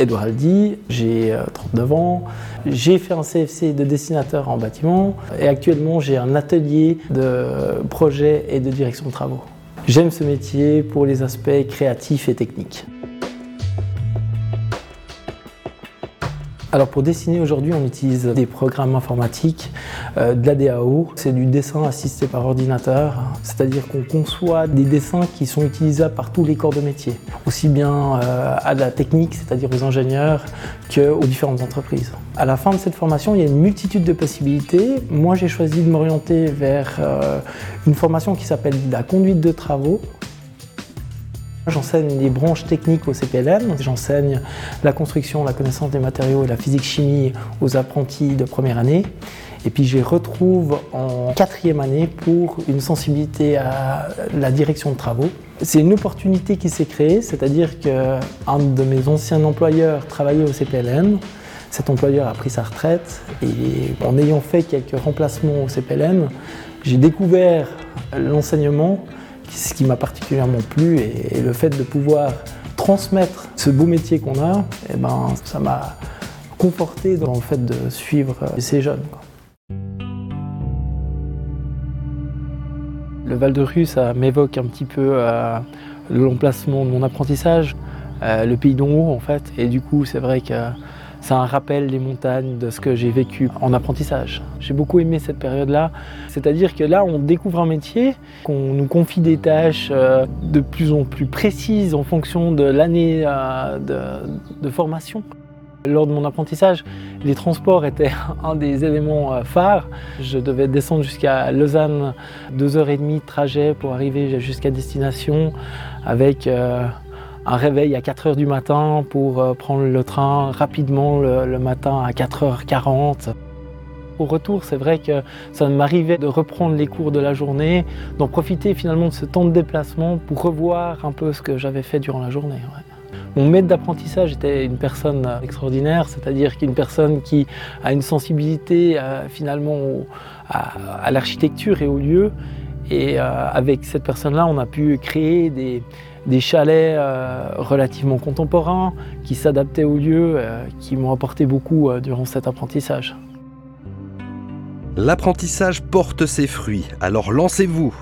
Edouard Aldi, j'ai 39 ans, j'ai fait un CFC de dessinateur en bâtiment et actuellement j'ai un atelier de projet et de direction de travaux. J'aime ce métier pour les aspects créatifs et techniques. Alors pour dessiner aujourd'hui, on utilise des programmes informatiques, euh, de la DAO, c'est du dessin assisté par ordinateur, c'est-à-dire qu'on conçoit des dessins qui sont utilisables par tous les corps de métier, aussi bien euh, à la technique, c'est-à-dire aux ingénieurs, qu'aux différentes entreprises. À la fin de cette formation, il y a une multitude de possibilités. Moi, j'ai choisi de m'orienter vers euh, une formation qui s'appelle la conduite de travaux, J'enseigne les branches techniques au CPLM, j'enseigne la construction, la connaissance des matériaux et la physique-chimie aux apprentis de première année. Et puis je les retrouve en quatrième année pour une sensibilité à la direction de travaux. C'est une opportunité qui s'est créée, c'est-à-dire qu'un de mes anciens employeurs travaillait au CPLN. Cet employeur a pris sa retraite et en ayant fait quelques remplacements au CPLN, j'ai découvert l'enseignement ce qui m'a particulièrement plu et, le fait de pouvoir transmettre ce beau métier qu'on a, eh ben, ça m'a conforté dans le fait de suivre ces jeunes. Le Val de Rue, ça m'évoque un petit peu euh, l'emplacement de mon apprentissage, euh, le pays d'en haut en fait, et du coup c'est vrai que c'est un rappel des montagnes, de ce que j'ai vécu en apprentissage. J'ai beaucoup aimé cette période-là. C'est-à-dire que là, on découvre un métier, qu'on nous confie des tâches euh, de plus en plus précises en fonction de l'année euh, de, formation. Lors de mon apprentissage, les transports étaient un des éléments euh, phares. Je devais descendre jusqu'à Lausanne, deux heures et demie de trajet pour arriver jusqu'à destination avec un réveil à 4 h du matin pour euh, prendre le train rapidement le, matin à 4h40. Au retour, c'est vrai que ça m'arrivait de reprendre les cours de la journée, d'en profiter finalement de ce temps de déplacement pour revoir un peu ce que j'avais fait durant la journée. Mon maître d'apprentissage était une personne extraordinaire, c'est-à-dire qu'une personne qui a une sensibilité euh, finalement à, l'architecture et au lieu. Et euh, avec cette personne-là, on a pu créer des, des chalets euh, relativement contemporains qui s'adaptaient au lieu, euh, qui m'ont apporté beaucoup durant cet apprentissage. L'apprentissage porte ses fruits, alors lancez-vous